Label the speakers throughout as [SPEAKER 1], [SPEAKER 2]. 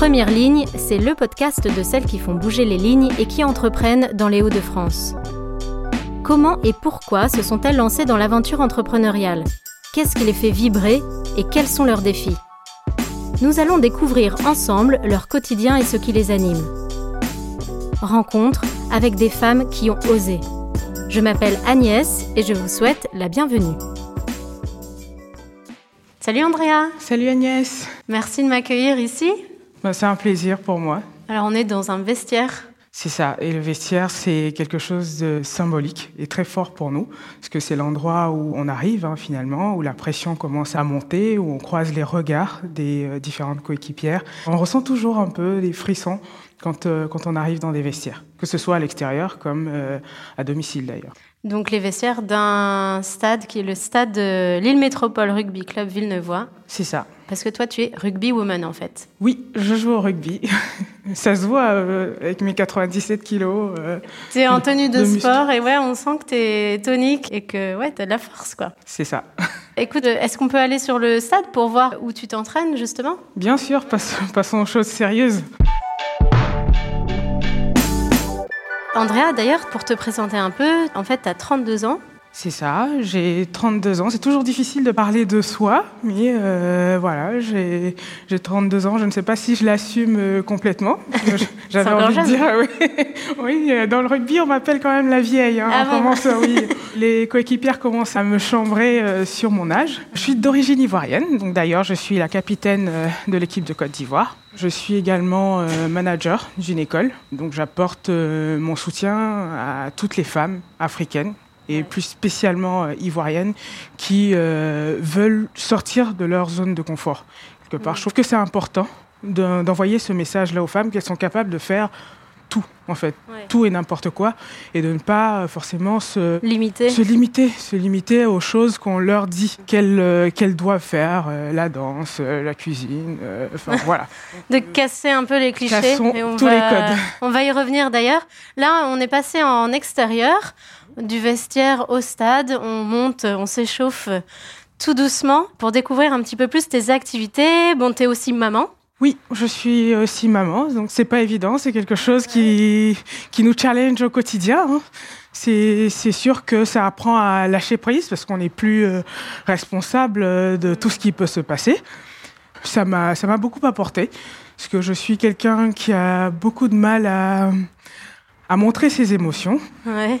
[SPEAKER 1] Première ligne, c'est le podcast de celles qui font bouger les lignes et qui entreprennent dans les Hauts-de-France. Comment et pourquoi se sont-elles lancées dans l'aventure entrepreneuriale? Qu'est-ce qui les fait vibrer et quels sont leurs défis? Nous allons découvrir ensemble leur quotidien et ce qui les anime. Rencontre avec des femmes qui ont osé. Je m'appelle Agnès et je vous souhaite la bienvenue. Salut Andrea.
[SPEAKER 2] Salut Agnès.
[SPEAKER 1] Merci de m'accueillir ici.
[SPEAKER 2] Bah, c'est un plaisir pour moi.
[SPEAKER 1] Alors on est dans un vestiaire
[SPEAKER 2] c'est ça. Et le vestiaire, c'est quelque chose de symbolique et très fort pour nous, parce que c'est l'endroit où on arrive hein, finalement, où la pression commence à monter, où on croise les regards des euh, différentes coéquipières. On ressent toujours un peu des frissons quand, euh, quand on arrive dans des vestiaires, que ce soit à l'extérieur comme euh, à domicile d'ailleurs.
[SPEAKER 1] Donc les vestiaires d'un stade qui est le stade de Lille Métropole Rugby Club Villeneuvois.
[SPEAKER 2] C'est ça.
[SPEAKER 1] Parce que toi, tu es rugby woman en fait.
[SPEAKER 2] Oui, je joue au rugby. Ça se voit euh, avec mes 97 kilos. Euh,
[SPEAKER 1] tu es en tenue de, sport et ouais, on sent que tu es tonique et que ouais, tu as de la force quoi.
[SPEAKER 2] C'est ça.
[SPEAKER 1] Écoute, est-ce qu'on peut aller sur le stade pour voir où tu t'entraînes justement?
[SPEAKER 2] Bien sûr, passons aux choses sérieuses.
[SPEAKER 1] Andrea, d'ailleurs, pour te présenter un peu, en fait, tu as 32 ans.
[SPEAKER 2] C'est ça, j'ai 32 ans. C'est toujours difficile de parler de soi, mais euh, voilà, j'ai 32 ans. Je ne sais pas si je l'assume euh, complètement.
[SPEAKER 1] J'avais envie de dire,
[SPEAKER 2] oui. oui, euh, dans le rugby, on m'appelle quand même la vieille. Hein.
[SPEAKER 1] Ah
[SPEAKER 2] oui. Les coéquipières commencent à me chambrer sur mon âge. Je suis d'origine ivoirienne, donc d'ailleurs, je suis la capitaine de l'équipe de Côte d'Ivoire. Je suis également manager d'une école, donc j'apporte mon soutien à toutes les femmes africaines et plus spécialement euh, ivoiriennes, qui euh, veulent sortir de leur zone de confort. Quelque part. Je trouve que c'est important d'envoyer ce message-là aux femmes qu'elles sont capables de faire tout, en fait, tout et n'importe quoi, et de ne pas euh, forcément se
[SPEAKER 1] limiter,
[SPEAKER 2] se limiter, se limiter aux choses qu'on leur dit qu'elles qu'elles doivent faire, la danse, la cuisine, enfin voilà.
[SPEAKER 1] de casser un peu les clichés.
[SPEAKER 2] Cassons et on tous les codes.
[SPEAKER 1] On va y revenir d'ailleurs. Là, on est passé en extérieur du vestiaire au stade, on monte, on s'échauffe tout doucement pour découvrir un petit peu plus tes activités. Bon, t'es aussi maman.
[SPEAKER 2] Oui, je suis aussi maman, donc c'est pas évident, c'est quelque chose qui, qui nous challenge au quotidien. Hein. C'est sûr que ça apprend à lâcher prise parce qu'on n'est plus euh, responsable de tout ce qui peut se passer. Ça m'a beaucoup apporté parce que je suis quelqu'un qui a beaucoup de mal à, à montrer ses émotions.
[SPEAKER 1] Ouais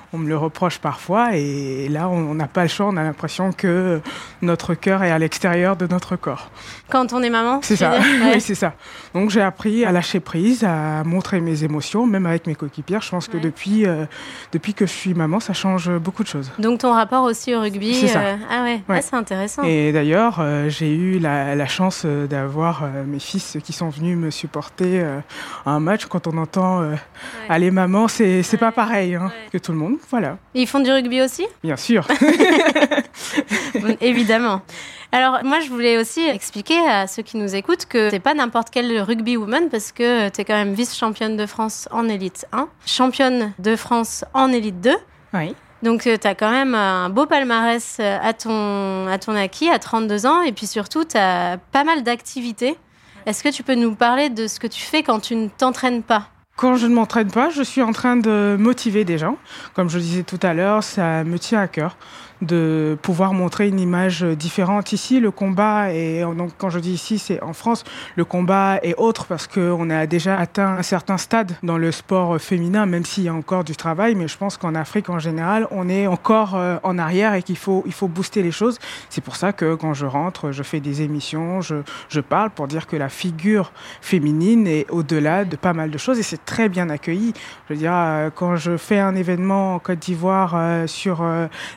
[SPEAKER 2] on me le reproche parfois et là on n'a pas le choix, on a l'impression que notre cœur est à l'extérieur de notre corps.
[SPEAKER 1] Quand on est maman
[SPEAKER 2] C'est ça, oui c'est ça. Donc j'ai appris à lâcher prise, à montrer mes émotions, même avec mes coéquipières. Je pense que depuis, euh, depuis que je suis maman, ça change beaucoup de choses.
[SPEAKER 1] Donc ton rapport aussi au rugby
[SPEAKER 2] C'est ça.
[SPEAKER 1] Euh, ah ouais, ah, c'est intéressant.
[SPEAKER 2] Et d'ailleurs, euh, j'ai eu la, chance d'avoir mes fils qui sont venus me supporter à un match. Quand on entend Allez maman, c'est pas pareil hein, que tout le monde voilà.
[SPEAKER 1] ils font du rugby aussi?
[SPEAKER 2] Bien sûr.
[SPEAKER 1] Évidemment. Alors moi je voulais aussi expliquer à ceux qui nous écoutent que c'est pas n'importe quel rugby woman parce que tu es quand même vice-championne de France en élite 1, championne de France en élite 2.
[SPEAKER 2] Oui.
[SPEAKER 1] Donc euh, tu as quand même un beau palmarès euh, à ton, à ton acquis à 32 ans et puis surtout tu as pas mal d'activités. Est-ce que tu peux nous parler de ce que tu fais quand tu ne t'entraînes pas?
[SPEAKER 2] Quand je ne m'entraîne pas, je suis en train de motiver des gens. Comme je disais tout à l'heure, ça me tient à cœur de pouvoir montrer une image différente. Ici, le combat, et donc quand je dis ici, c'est en France, le combat est autre parce qu'on a déjà atteint un certain stade dans le sport féminin, même s'il y a encore du travail. Mais je pense qu'en Afrique, en général, on est encore euh, en arrière et qu'il faut, il faut booster les choses. C'est pour ça que quand je rentre, je fais des émissions, je, je parle pour dire que la figure féminine est au-delà de pas mal de choses et c'est très bien accueilli. Je veux dire, euh, quand je fais un événement en Côte d'Ivoire euh, sur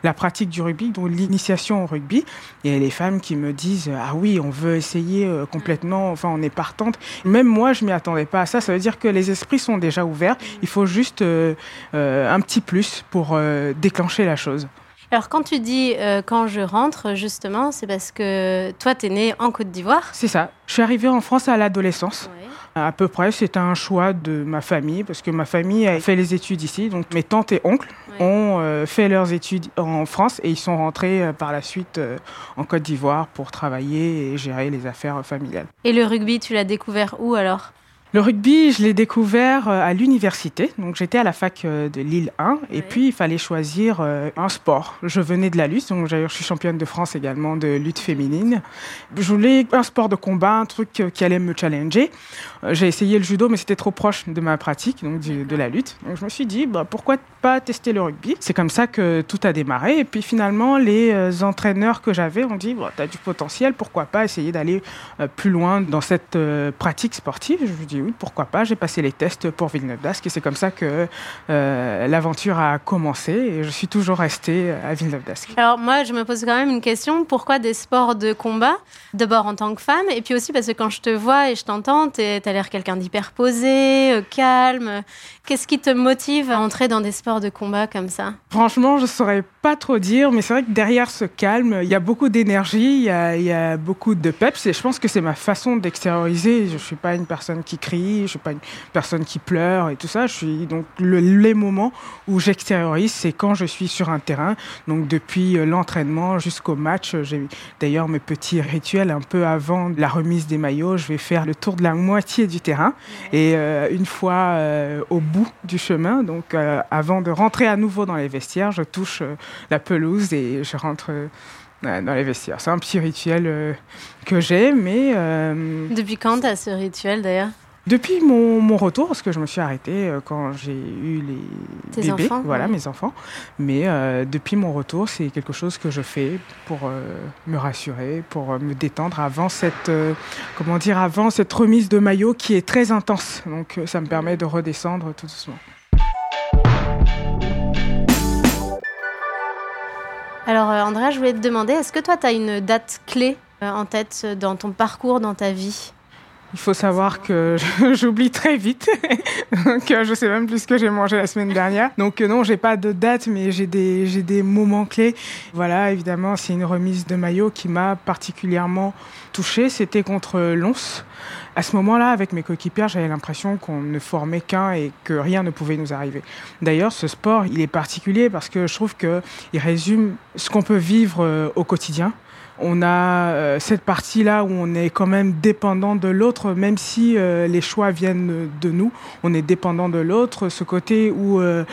[SPEAKER 2] la pratique du rugby, donc l'initiation au rugby. Il y a les femmes qui me disent Ah oui, on veut essayer euh, complètement, enfin, on est partante. Même moi, je m'y attendais pas à ça. Ça veut dire que les esprits sont déjà ouverts. Il faut juste euh, euh, un petit plus pour déclencher la chose.
[SPEAKER 1] Alors quand tu dis euh, quand je rentre, justement, c'est parce que toi, tu es né en Côte d'Ivoire.
[SPEAKER 2] C'est ça. Je suis arrivée en France à l'adolescence. À peu près, c'était un choix de ma famille, parce que ma famille a fait les études ici. Donc mes tantes et oncles ont euh, fait leurs études en France et ils sont rentrés euh, par la suite en Côte d'Ivoire pour travailler et gérer les affaires familiales.
[SPEAKER 1] Et le rugby, tu l'as découvert où alors?
[SPEAKER 2] Le rugby, je l'ai découvert euh, à l'université. Donc j'étais à la fac euh, de Lille 1 et puis il fallait choisir euh, un sport. Je venais de la lutte, donc je suis championne de France également de lutte féminine. Je voulais un sport de combat, un truc qui allait me challenger. J'ai essayé le judo, mais c'était trop proche de ma pratique, donc de la lutte. Donc je me suis dit, bah, pourquoi pas tester le rugby? C'est comme ça que tout a démarré. Et puis finalement, les entraîneurs que j'avais ont dit, tu as du potentiel, pourquoi pas essayer d'aller plus loin dans cette pratique sportive? Je me dis, pourquoi pas. J'ai passé les tests pour Villeneuve d'Ascq et c'est comme ça que euh, l'aventure a commencé et je suis toujours restée à Villeneuve d'Ascq.
[SPEAKER 1] Alors moi, je me pose quand même une question. Pourquoi des sports de combat? D'abord en tant que femme et puis aussi parce que quand je te vois et je t'entends, tu as l'air quelqu'un d'hyper posé, euh, calme. Qu'est-ce qui te motive à entrer dans des sports de combat comme ça?
[SPEAKER 2] Franchement, je ne saurais pas trop dire, mais c'est vrai que derrière ce calme, il y a beaucoup d'énergie, il y a, beaucoup de peps et je pense que c'est ma façon d'extérioriser. Je ne suis pas une personne qui crie je je suis pas une personne qui pleure et tout ça. Je suis donc les moments où j'extériorise, c'est quand je suis sur un terrain. Donc depuis euh, l'entraînement jusqu'au match, j'ai d'ailleurs mes petits rituels un peu avant la remise des maillots. Je vais faire le tour de la moitié du terrain et euh, une fois euh, au bout du chemin, donc avant de rentrer à nouveau dans les vestiaires, je touche la pelouse et je rentre dans les vestiaires. C'est un petit rituel que j'ai, mais...
[SPEAKER 1] Depuis quand tu as ce rituel d'ailleurs?
[SPEAKER 2] Depuis mon, retour, parce que je me suis arrêtée euh, quand j'ai eu les bébés, voilà mes enfants. Mais euh, depuis mon retour, c'est quelque chose que je fais pour euh, me rassurer, pour me détendre avant cette, comment dire, avant cette remise de maillot qui est très intense. Donc ça me permet de redescendre tout doucement.
[SPEAKER 1] Alors Andrea, je voulais te demander, est-ce que toi tu as une date clé en tête dans ton parcours, dans ta vie?
[SPEAKER 2] Il faut savoir que j'oublie très vite. Donc, euh, je sais même plus ce que j'ai mangé la semaine dernière. Donc, euh, non, j'ai pas de date, mais j'ai des, j'ai des moments clés. Voilà, évidemment, c'est une remise de maillot qui m'a particulièrement touchée. C'était contre Lons. À ce moment-là, avec mes coéquipiers, j'avais l'impression qu'on ne formait qu'un et que rien ne pouvait nous arriver. D'ailleurs, ce sport, il est particulier parce que je trouve qu'il résume ce qu'on peut vivre euh, au quotidien. On a euh, cette partie-là où on est quand même dépendant de l'autre, même si euh, les choix viennent de nous, on est dépendant de l'autre. Ce côté où euh,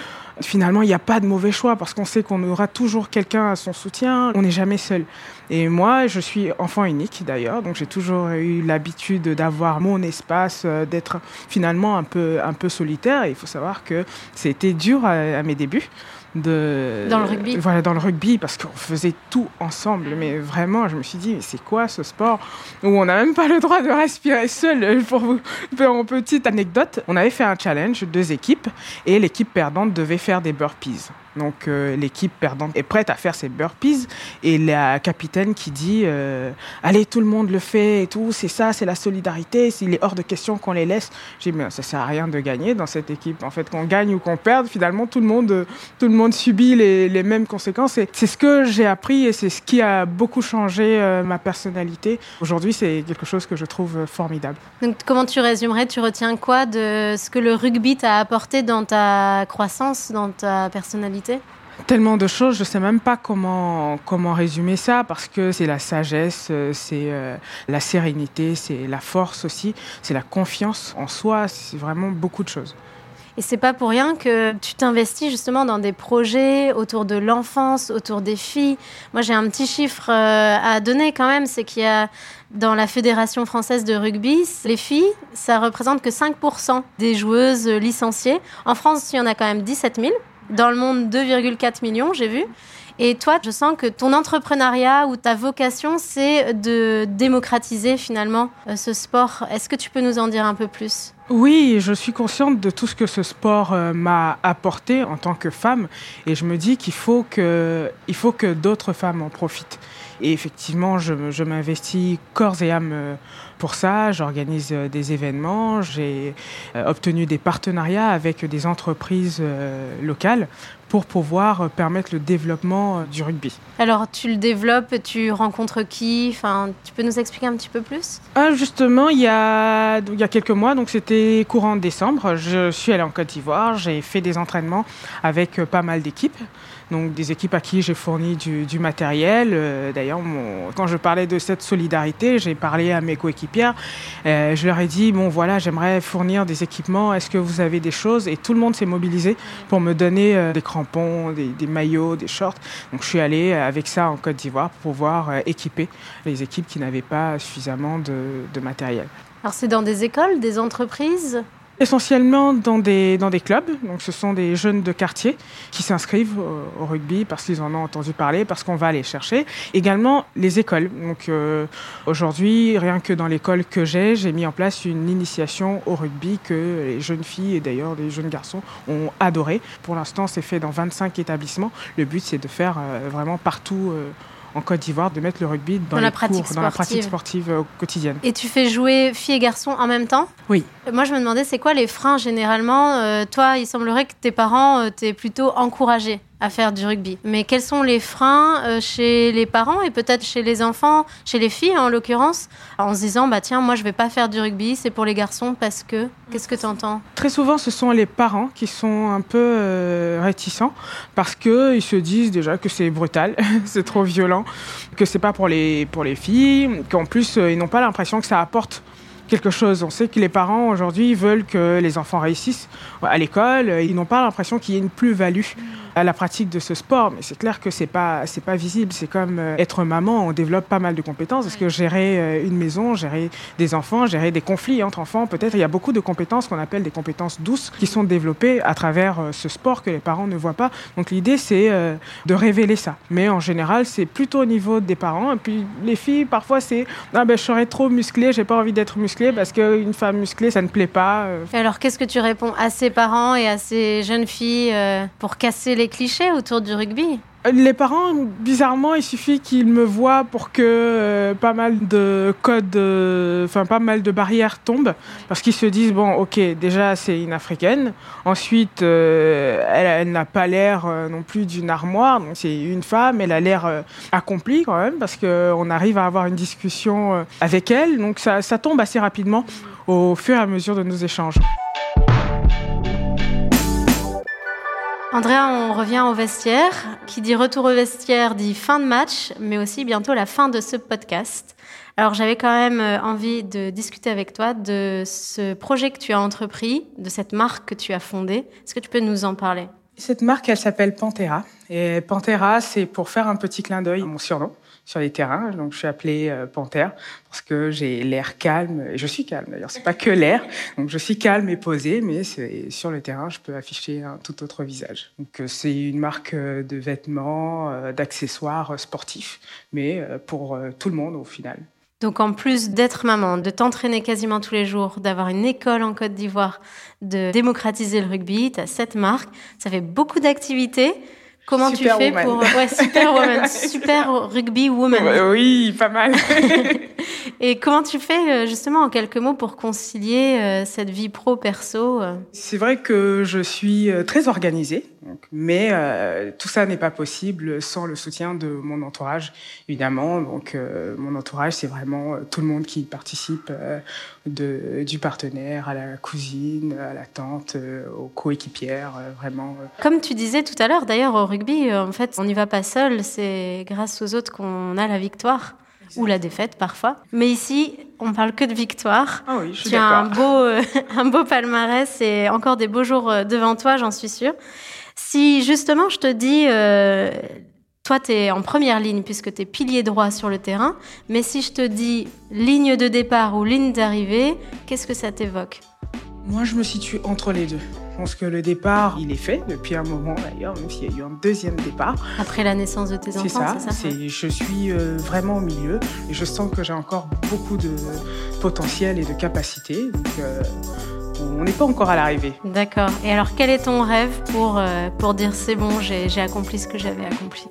[SPEAKER 2] finalement il n'y a pas de mauvais choix parce qu'on sait qu'on aura toujours quelqu'un à son soutien, on n'est jamais seul. Et moi, je suis enfant unique d'ailleurs, donc j'ai toujours eu l'habitude d'avoir mon espace, d'être finalement un peu, un peu solitaire. Il faut savoir que c'était dur à mes débuts
[SPEAKER 1] de dans le rugby.
[SPEAKER 2] Voilà, dans le rugby parce qu'on faisait tout ensemble. Mais vraiment, je me suis dit, mais c'est quoi ce sport où on n'a même pas le droit de respirer seul Pour vous faire une petite anecdote, on avait fait un challenge deux équipes et l'équipe perdante devait faire des burpees. Donc euh, l'équipe perdante est prête à faire ses burpees. Et la capitaine qui dit euh, allez tout le monde le fait et tout c'est ça c'est la solidarité il est hors de question qu'on les laisse. J'ai mais ça sert à rien de gagner dans cette équipe. En fait qu'on gagne ou qu'on perde finalement tout le monde tout le monde subit les, les mêmes conséquences. Et c'est ce que j'ai appris et c'est ce qui a beaucoup changé euh, ma personnalité. Aujourd'hui c'est quelque chose que je trouve formidable.
[SPEAKER 1] Donc comment tu résumerais tu retiens quoi de ce que le rugby t'a apporté dans ta croissance dans ta personnalité?
[SPEAKER 2] Tellement de choses, je ne sais même pas comment, comment résumer ça, parce que c'est la sagesse, euh, c'est euh, la sérénité, c'est la force aussi, c'est la confiance en soi, c'est vraiment beaucoup de choses.
[SPEAKER 1] Et c'est pas pour rien que tu t'investis justement dans des projets autour de l'enfance, autour des filles. Moi, j'ai un petit chiffre euh, à donner quand même, c'est qu'il y a dans la Fédération française de rugby, les filles, ça représente que 5% des joueuses licenciées. En France, il y en a quand même 17 000. Dans le monde, 2,4 millions, j'ai vu. Et toi, je sens que ton entrepreneuriat ou ta vocation, c'est de démocratiser finalement euh, ce sport. Est-ce que tu peux nous en dire un peu plus?
[SPEAKER 2] Oui, je suis consciente de tout ce que ce sport euh, m'a apporté en tant que femme et je me dis qu'il faut que, il faut que d'autres femmes en profitent. Et effectivement, je, m'investis corps et âme euh, pour ça. J'organise des événements. J'ai obtenu des partenariats avec des entreprises locales pour pouvoir permettre le développement du rugby.
[SPEAKER 1] Alors tu le développes, tu rencontres qui? Enfin, Tu peux nous expliquer un petit peu plus?
[SPEAKER 2] Ah, Justement, il y, a, il y a quelques mois, donc c'était courant décembre, je suis allée en Côte d'Ivoire, j'ai fait des entraînements avec pas mal d'équipes donc des équipes à qui j'ai fourni du, matériel. Euh, d'ailleurs, quand je parlais de cette solidarité, j'ai parlé à mes coéquipières. Euh, je leur ai dit, bon voilà, j'aimerais fournir des équipements, est-ce que vous avez des choses? Et tout le monde s'est mobilisé pour me donner euh, des crampons, des, maillots, des shorts. Donc je suis allée avec ça en Côte d'Ivoire pour pouvoir équiper les équipes qui n'avaient pas suffisamment de, de matériel.
[SPEAKER 1] Alors c'est dans des écoles, des entreprises?
[SPEAKER 2] Essentiellement dans des, dans des clubs, donc ce sont des jeunes de quartier qui s'inscrivent au, rugby parce qu'ils en ont entendu parler, parce qu'on va les chercher. Également les écoles. Donc euh, aujourd'hui, rien que dans l'école que j'ai, j'ai mis en place une initiation au rugby que les jeunes filles et d'ailleurs les jeunes garçons ont adoré. Pour l'instant, c'est fait dans 25 établissements. Le but, c'est de faire euh, vraiment partout. Euh, en Côte d'Ivoire de mettre le rugby dans,
[SPEAKER 1] la,
[SPEAKER 2] pratique
[SPEAKER 1] dans la
[SPEAKER 2] pratique sportive euh, quotidienne.
[SPEAKER 1] Et tu fais jouer filles et garçons en même temps?
[SPEAKER 2] Oui.
[SPEAKER 1] Moi, je me demandais, c'est quoi les freins généralement? Euh, Toi, il semblerait que tes parents euh, t'aient plutôt encouragé à faire du rugby. Mais quels sont les freins euh, chez les parents et peut-être chez les enfants, chez les filles en l'occurrence, en se disant bah tiens moi je vais pas faire du rugby, c'est pour les garçons parce que qu'est-ce que tu entends
[SPEAKER 2] Très souvent ce sont les parents qui sont un peu euh, réticents parce que ils se disent déjà que c'est brutal, c'est trop violent, que c'est pas pour les pour les filles, qu'en plus euh, ils n'ont pas l'impression que ça apporte quelque chose. On sait que les parents aujourd'hui veulent que les enfants réussissent à l'école. Ils n'ont pas l'impression qu'il y ait une plus-value à la pratique de ce sport. Mais c'est clair que c'est pas c'est pas visible. C'est comme euh, être maman. On développe pas mal de compétences parce que gérer euh, une maison, gérer des enfants, gérer des conflits entre enfants. Peut-être il y a beaucoup de compétences qu'on appelle des compétences douces qui sont développées à travers euh, ce sport que les parents ne voient pas. Donc l'idée c'est de révéler ça. Mais en général c'est plutôt au niveau des parents. Et puis les filles parfois c'est ah ben je serais trop musclée, j'ai pas envie d'être musclée parce qu'une femme musclée, ça ne plaît pas.
[SPEAKER 1] Alors, qu'est-ce que tu réponds à ces parents et à ces jeunes filles pour casser les clichés autour du rugby.
[SPEAKER 2] Les parents, bizarrement, il suffit qu'ils me voient pour que euh, pas mal de codes, euh, enfin pas mal de barrières tombent, parce qu'ils se disent bon, ok, déjà c'est une africaine, ensuite euh, elle, n'a pas l'air non plus d'une armoire, donc c'est une femme, elle a l'air accomplie quand même, parce qu'on arrive à avoir une discussion avec elle, donc ça tombe assez rapidement au fur et à mesure de nos échanges.
[SPEAKER 1] Andrea, on revient au vestiaire. Qui dit retour au vestiaire dit fin de match, mais aussi bientôt la fin de ce podcast. Alors j'avais quand même euh, envie de discuter avec toi de ce projet que tu as entrepris, de cette marque que tu as fondée. Est-ce que tu peux nous en parler?
[SPEAKER 2] Cette marque, elle s'appelle Pantera. Et Pantera, c'est pour faire un petit clin d'œil à mon surnom sur les terrains. Donc, je suis appelée euh, Panthère parce que j'ai l'air calme. Et je suis calme d'ailleurs. C'est pas que l'air. Donc, je suis calme et posée, mais sur le terrain, je peux afficher un tout autre visage. Donc, euh, c'est une marque euh, de vêtements, d'accessoires sportifs, mais pour tout le monde au final.
[SPEAKER 1] Donc en plus d'être maman, de t'entraîner quasiment tous les jours, d'avoir une école en Côte d'Ivoire, de démocratiser le rugby, tu as cette marque, ça fait beaucoup d'activités. Comment tu fais pour ouais, super woman, super rugby woman.
[SPEAKER 2] Oui, pas mal.
[SPEAKER 1] Et comment tu fais euh, justement en quelques mots pour concilier euh, cette vie pro perso euh
[SPEAKER 2] C'est vrai que je suis très organisée, mais tout ça n'est pas possible sans le soutien de mon entourage, évidemment. Donc mon entourage, c'est vraiment tout le monde qui participe, de, du partenaire à la cousine, à la tante, aux coéquipières, vraiment.
[SPEAKER 1] Comme tu disais tout à l'heure, d'ailleurs au rugby, en fait, on n'y va pas seul. C'est grâce aux autres qu'on a la victoire ou la défaite parfois. Mais ici, on parle que de victoire.
[SPEAKER 2] Ah oui, je suis
[SPEAKER 1] tu as un beau, euh, un beau palmarès et encore des beaux jours euh, devant toi, j'en suis sûre. Si justement je te dis, euh, toi tu es en première ligne puisque tu es pilier droit sur le terrain, mais si je te dis ligne de départ ou ligne d'arrivée, qu'est-ce que ça t'évoque?
[SPEAKER 2] Moi je me situe entre les deux. Je pense que le départ, il est fait depuis un moment d'ailleurs, même s'il y a eu un deuxième départ.
[SPEAKER 1] Après la naissance de tes enfants, c'est ça,
[SPEAKER 2] ça Je suis euh, vraiment au milieu et je sens que j'ai encore beaucoup de potentiel et de capacité. Donc, euh, on n'est pas encore à l'arrivée.
[SPEAKER 1] D'accord. Et alors, quel est ton rêve pour, euh, pour dire c'est bon, j'ai accompli ce que j'avais accompli?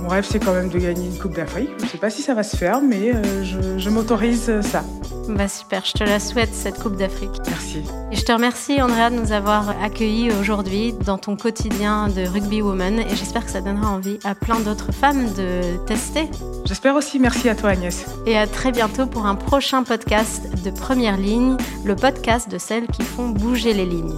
[SPEAKER 2] Mon rêve, c'est quand même de gagner une Coupe d'Afrique. Je ne sais pas si ça va se faire, mais euh, je, je m'autorise ça.
[SPEAKER 1] Bah super, je te la souhaite cette Coupe d'Afrique.
[SPEAKER 2] Merci.
[SPEAKER 1] Et je te remercie Andrea de nous avoir accueillis aujourd'hui dans ton quotidien de rugby woman et j'espère que ça donnera envie à plein d'autres femmes de tester.
[SPEAKER 2] J'espère aussi, merci à toi Agnès.
[SPEAKER 1] Et à très bientôt pour un prochain podcast de Première Ligne, le podcast de celles qui font bouger les lignes.